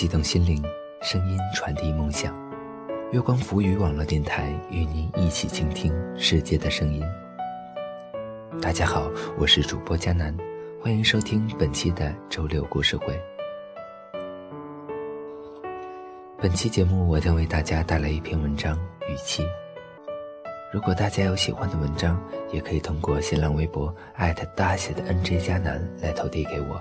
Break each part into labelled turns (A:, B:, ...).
A: 激动心灵，声音传递梦想。月光浮语网络电台与您一起倾听世界的声音。大家好，我是主播佳楠，欢迎收听本期的周六故事会。本期节目，我将为大家带来一篇文章《语气》。如果大家有喜欢的文章，也可以通过新浪微博艾特大写的 NJ 佳楠来投递给我。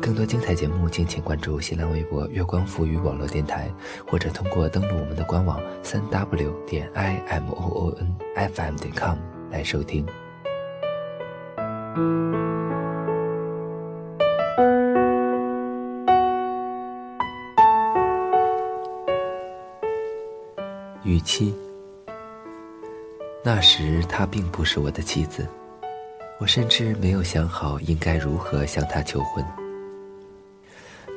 A: 更多精彩节目，敬请关注新浪微博“月光浮语网络电台”，或者通过登录我们的官网三 w 点 i m o o n f m 点 com 来收听。语气。那时她并不是我的妻子，我甚至没有想好应该如何向她求婚。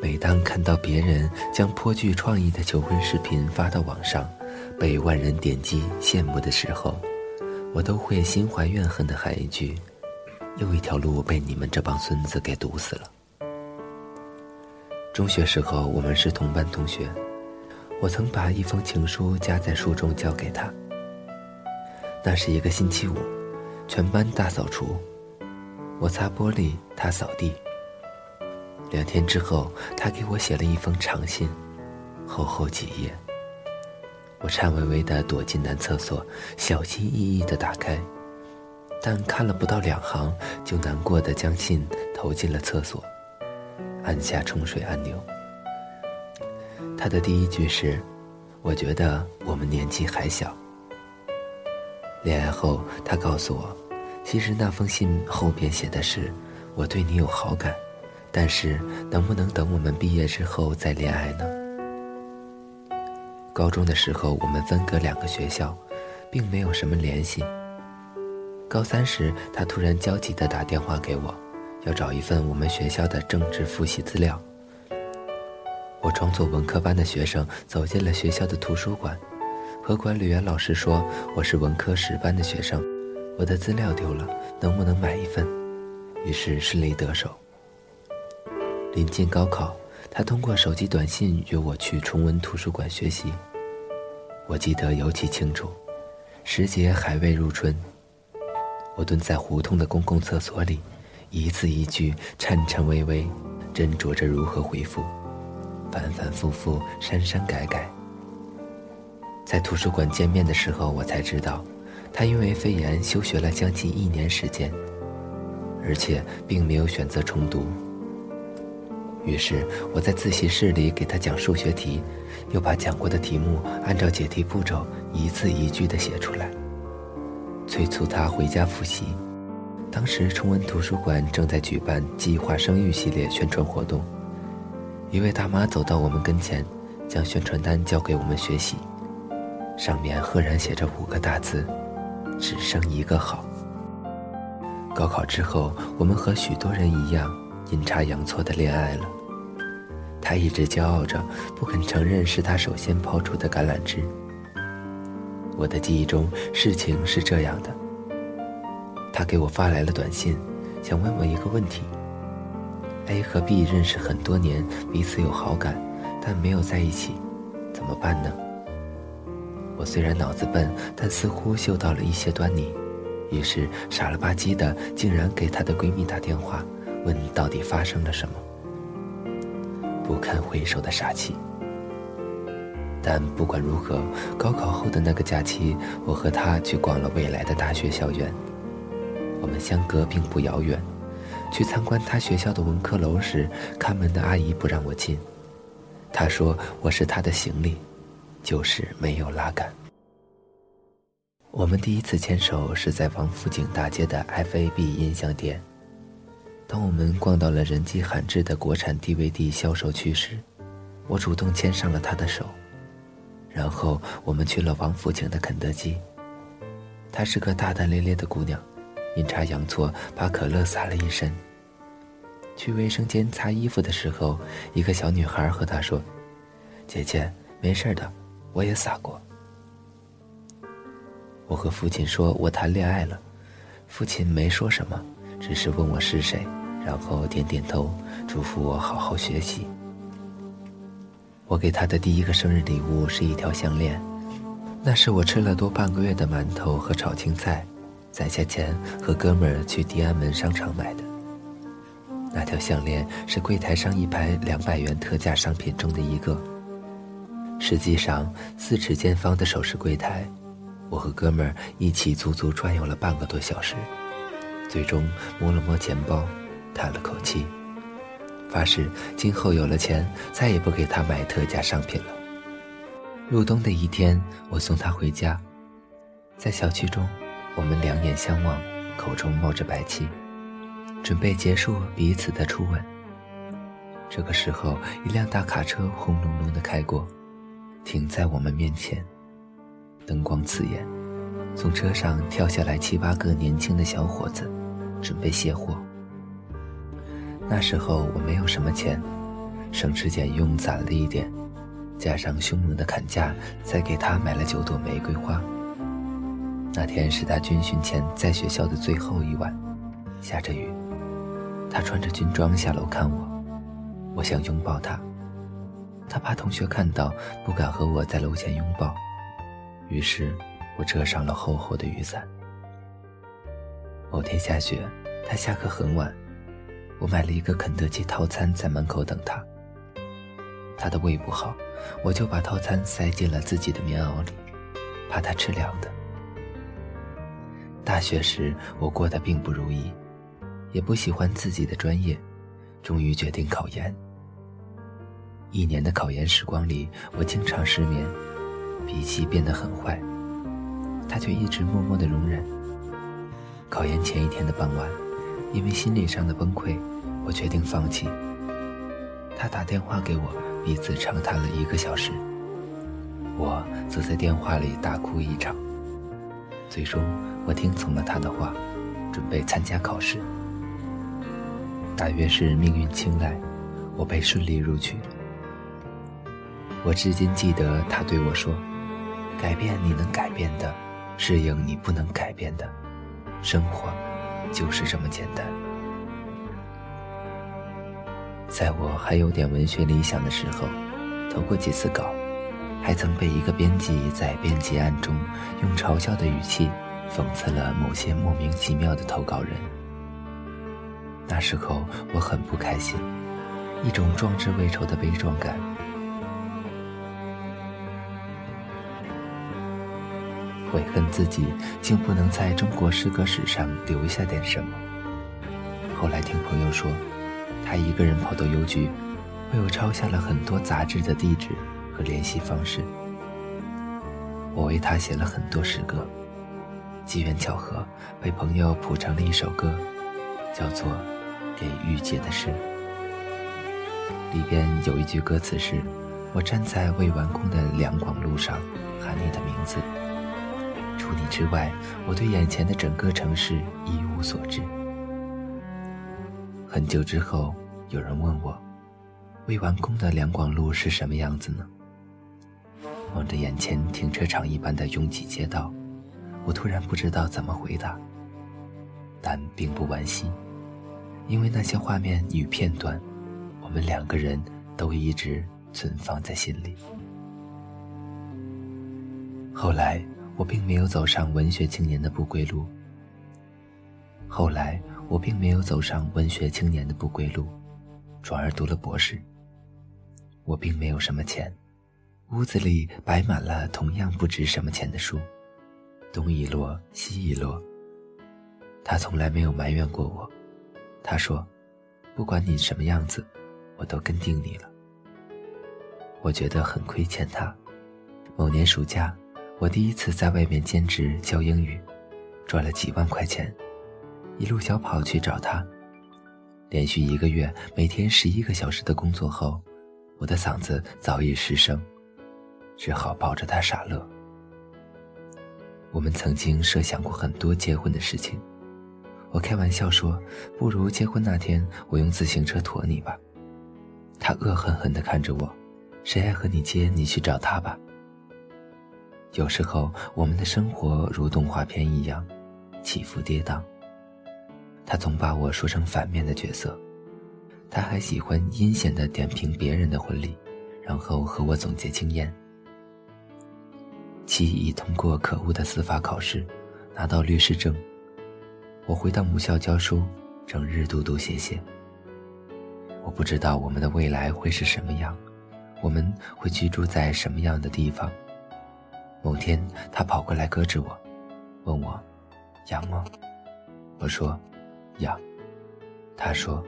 A: 每当看到别人将颇具创意的求婚视频发到网上，被万人点击羡慕的时候，我都会心怀怨恨地喊一句：“又一条路被你们这帮孙子给堵死了。”中学时候，我们是同班同学。我曾把一封情书夹在书中交给他。那是一个星期五，全班大扫除，我擦玻璃，他扫地。两天之后，他给我写了一封长信，厚厚几页。我颤巍巍地躲进男厕所，小心翼翼地打开，但看了不到两行，就难过的将信投进了厕所，按下冲水按钮。他的第一句是：“我觉得我们年纪还小。”恋爱后，他告诉我，其实那封信后边写的是：“我对你有好感，但是能不能等我们毕业之后再恋爱呢？”高中的时候，我们分隔两个学校，并没有什么联系。高三时，他突然焦急地打电话给我，要找一份我们学校的政治复习资料。我装作文科班的学生走进了学校的图书馆，和管理员老师说：“我是文科十班的学生，我的资料丢了，能不能买一份？”于是顺利得手。临近高考，他通过手机短信约我去崇文图书馆学习。我记得尤其清楚，时节还未入春，我蹲在胡同的公共厕所里，一字一句颤颤巍巍，斟酌着如何回复。反反复复，删删改改。在图书馆见面的时候，我才知道，他因为肺炎休学了将近一年时间，而且并没有选择重读。于是我在自习室里给他讲数学题，又把讲过的题目按照解题步骤一字一句地写出来，催促他回家复习。当时崇文图书馆正在举办计划生育系列宣传活动。一位大妈走到我们跟前，将宣传单交给我们学习，上面赫然写着五个大字：“只生一个好。”高考之后，我们和许多人一样，阴差阳错的恋爱了。他一直骄傲着，不肯承认是他首先抛出的橄榄枝。我的记忆中，事情是这样的：他给我发来了短信，想问我一个问题。A 和 B 认识很多年，彼此有好感，但没有在一起，怎么办呢？我虽然脑子笨，但似乎嗅到了一些端倪，于是傻了吧唧的竟然给她的闺蜜打电话，问到底发生了什么。不堪回首的傻气。但不管如何，高考后的那个假期，我和他去逛了未来的大学校园。我们相隔并不遥远。去参观他学校的文科楼时，看门的阿姨不让我进。她说我是她的行李，就是没有拉杆。我们第一次牵手是在王府井大街的 FAB 音像店。当我们逛到了人迹罕至的国产 DVD 销售区时，我主动牵上了她的手。然后我们去了王府井的肯德基。她是个大大咧咧的姑娘。阴差阳错，把可乐洒了一身。去卫生间擦衣服的时候，一个小女孩和他说：“姐姐，没事的，我也洒过。”我和父亲说我谈恋爱了，父亲没说什么，只是问我是谁，然后点点头，嘱咐我好好学习。我给他的第一个生日礼物是一条项链，那是我吃了多半个月的馒头和炒青菜，攒下钱和哥们儿去地安门商场买的。那条项链是柜台上一排两百元特价商品中的一个。实际上，四尺见方的首饰柜台，我和哥们儿一起足足转悠了半个多小时，最终摸了摸钱包，叹了口气。发誓今后有了钱，再也不给他买特价商品了。入冬的一天，我送他回家，在小区中，我们两眼相望，口中冒着白气，准备结束彼此的初吻。这个时候，一辆大卡车轰隆隆的开过，停在我们面前，灯光刺眼，从车上跳下来七八个年轻的小伙子，准备卸货。那时候我没有什么钱，省吃俭用攒了一点，加上凶猛的砍价，才给他买了九朵玫瑰花。那天是他军训前在学校的最后一晚，下着雨，他穿着军装下楼看我，我想拥抱他，他怕同学看到，不敢和我在楼前拥抱，于是我遮上了厚厚的雨伞。某天下雪，他下课很晚。我买了一个肯德基套餐，在门口等他。他的胃不好，我就把套餐塞进了自己的棉袄里，怕他吃凉的。大学时我过得并不如意，也不喜欢自己的专业，终于决定考研。一年的考研时光里，我经常失眠，脾气变得很坏，他却一直默默的容忍。考研前一天的傍晚。因为心理上的崩溃，我决定放弃。他打电话给我，彼此长谈了一个小时。我则在电话里大哭一场。最终，我听从了他的话，准备参加考试。大约是命运青睐，我被顺利录取。我至今记得他对我说：“改变你能改变的，适应你不能改变的，生活。”就是这么简单。在我还有点文学理想的时候，投过几次稿，还曾被一个编辑在编辑案中用嘲笑的语气讽刺了某些莫名其妙的投稿人。那时候我很不开心，一种壮志未酬的悲壮感。悔恨自己竟不能在中国诗歌史上留下点什么。后来听朋友说，他一个人跑到邮局，为我抄下了很多杂志的地址和联系方式。我为他写了很多诗歌，机缘巧合被朋友谱成了一首歌，叫做《给御姐的诗》。里边有一句歌词是：“我站在未完工的两广路上，喊你的名字。”除你之外，我对眼前的整个城市一无所知。很久之后，有人问我，未完工的两广路是什么样子呢？望着眼前停车场一般的拥挤街道，我突然不知道怎么回答。但并不惋惜，因为那些画面与片段，我们两个人都一直存放在心里。后来。我并没有走上文学青年的不归路。后来，我并没有走上文学青年的不归路，转而读了博士。我并没有什么钱，屋子里摆满了同样不值什么钱的书，东一摞西一摞。他从来没有埋怨过我，他说：“不管你什么样子，我都跟定你了。”我觉得很亏欠他。某年暑假。我第一次在外面兼职教英语，赚了几万块钱，一路小跑去找他。连续一个月，每天十一个小时的工作后，我的嗓子早已失声，只好抱着他傻乐。我们曾经设想过很多结婚的事情，我开玩笑说：“不如结婚那天我用自行车驮你吧。”他恶狠狠地看着我：“谁爱和你接，你去找他吧。”有时候，我们的生活如动画片一样，起伏跌宕。他总把我说成反面的角色，他还喜欢阴险地点评别人的婚礼，然后和我总结经验。其已通过可恶的司法考试，拿到律师证。我回到母校教书，整日读读写写。我不知道我们的未来会是什么样，我们会居住在什么样的地方。某天，他跑过来搁着我，问我：“痒吗？”我说：“痒。”他说：“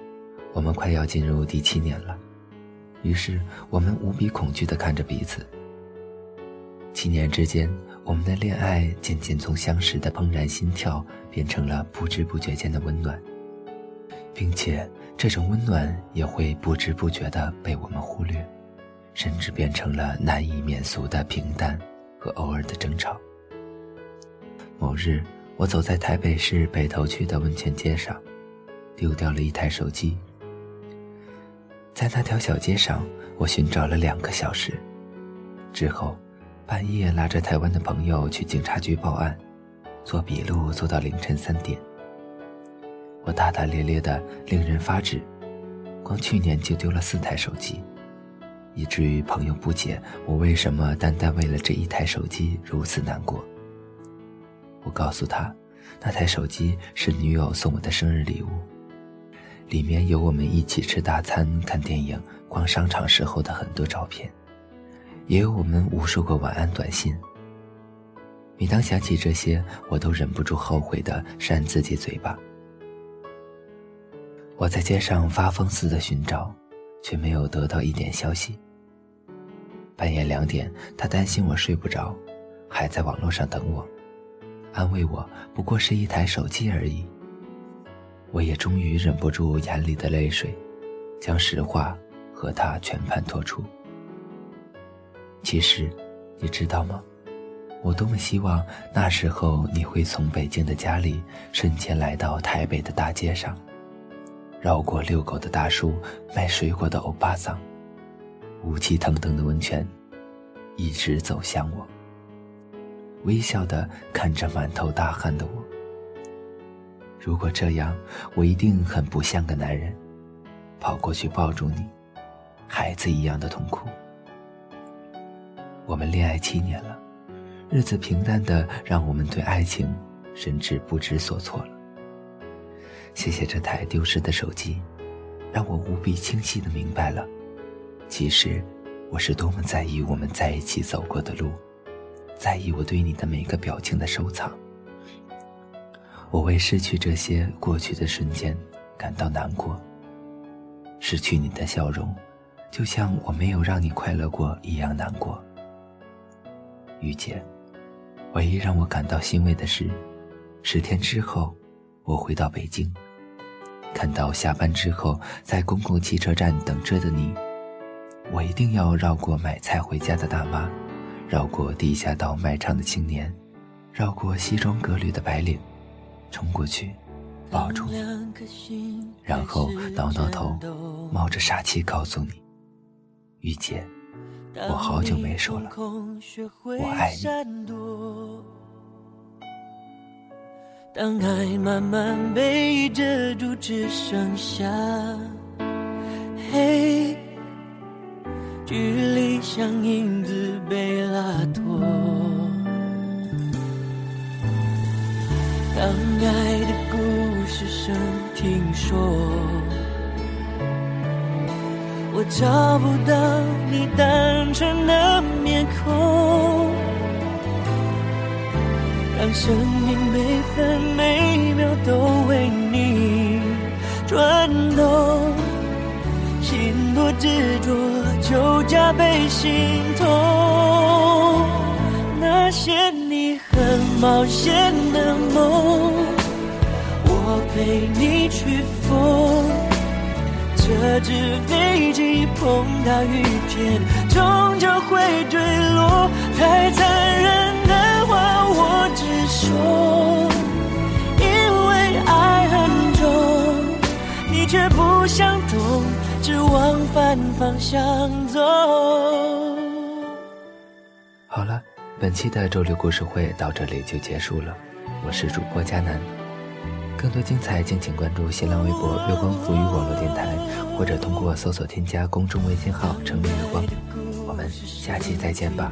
A: 我们快要进入第七年了。”于是，我们无比恐惧地看着彼此。七年之间，我们的恋爱渐渐从相识的怦然心跳，变成了不知不觉间的温暖。并且，这种温暖也会不知不觉地被我们忽略，甚至变成了难以免俗的平淡和偶尔的争吵。某日，我走在台北市北投区的温泉街上，丢掉了一台手机。在那条小街上，我寻找了两个小时，之后，半夜拉着台湾的朋友去警察局报案，做笔录做到凌晨三点。我大大咧咧的，令人发指。光去年就丢了四台手机，以至于朋友不解我为什么单单为了这一台手机如此难过。我告诉他，那台手机是女友送我的生日礼物，里面有我们一起吃大餐、看电影、逛商场时候的很多照片，也有我们无数个晚安短信。每当想起这些，我都忍不住后悔的扇自己嘴巴。我在街上发疯似的寻找，却没有得到一点消息。半夜两点，他担心我睡不着，还在网络上等我，安慰我不过是一台手机而已。我也终于忍不住眼里的泪水，将实话和他全盘托出。其实，你知道吗？我多么希望那时候你会从北京的家里瞬间来到台北的大街上。绕过遛狗的大叔，卖水果的欧巴桑，雾气腾腾的温泉，一直走向我，微笑的看着满头大汗的我。如果这样，我一定很不像个男人，跑过去抱住你，孩子一样的痛哭。我们恋爱七年了，日子平淡的让我们对爱情甚至不知所措了。谢谢这台丢失的手机，让我无比清晰的明白了，其实我是多么在意我们在一起走过的路，在意我对你的每个表情的收藏。我为失去这些过去的瞬间感到难过。失去你的笑容，就像我没有让你快乐过一样难过。雨姐，唯一让我感到欣慰的是，十天之后，我回到北京。看到下班之后在公共汽车站等着的你，我一定要绕过买菜回家的大妈，绕过地下道卖唱的青年，绕过西装革履的白领，冲过去，抱住你，然后挠挠头，冒着傻气告诉你：“雨姐，我好久没说了，我爱你。”
B: 当爱慢慢被遮住，只剩下黑，距离像影子被拉脱。当爱的故事声听说，我找不到你单纯的面孔。让生命每分每秒都为你转动，心多执着就加倍心痛。那些你很冒险的梦，我陪你去疯。这只飞机碰到雨天，终究会坠落。太残忍，说，因为爱很重，你却不想懂，只往反方向走。
A: 好了，本期的周六故事会到这里就结束了。我是主播佳楠。更多精彩，敬请关注新浪微博“月光浮语网络电台”，或者通过搜索添加公众微信号“城里月光”。我们下期再见吧。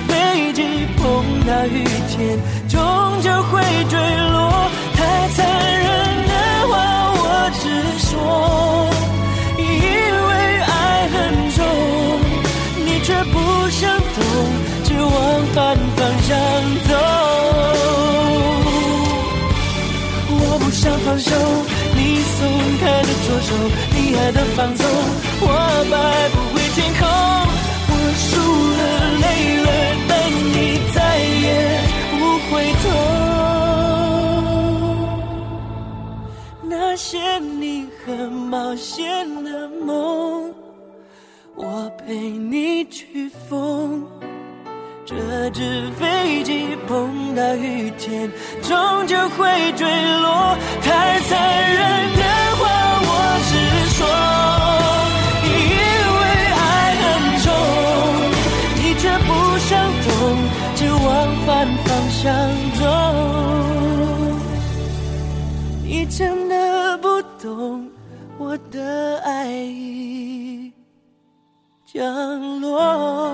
B: 下雨天，终究会坠落。太残忍的话，我直说。以为爱很重，你却不想懂，只往反方向走。我不想放手，你松开的左手，你爱的放纵，我摆不回头。那些你很冒险的梦，我陪你去疯。这纸飞机碰到雨天，终究会坠落。太残忍的想走。你真的不懂我的爱已降落。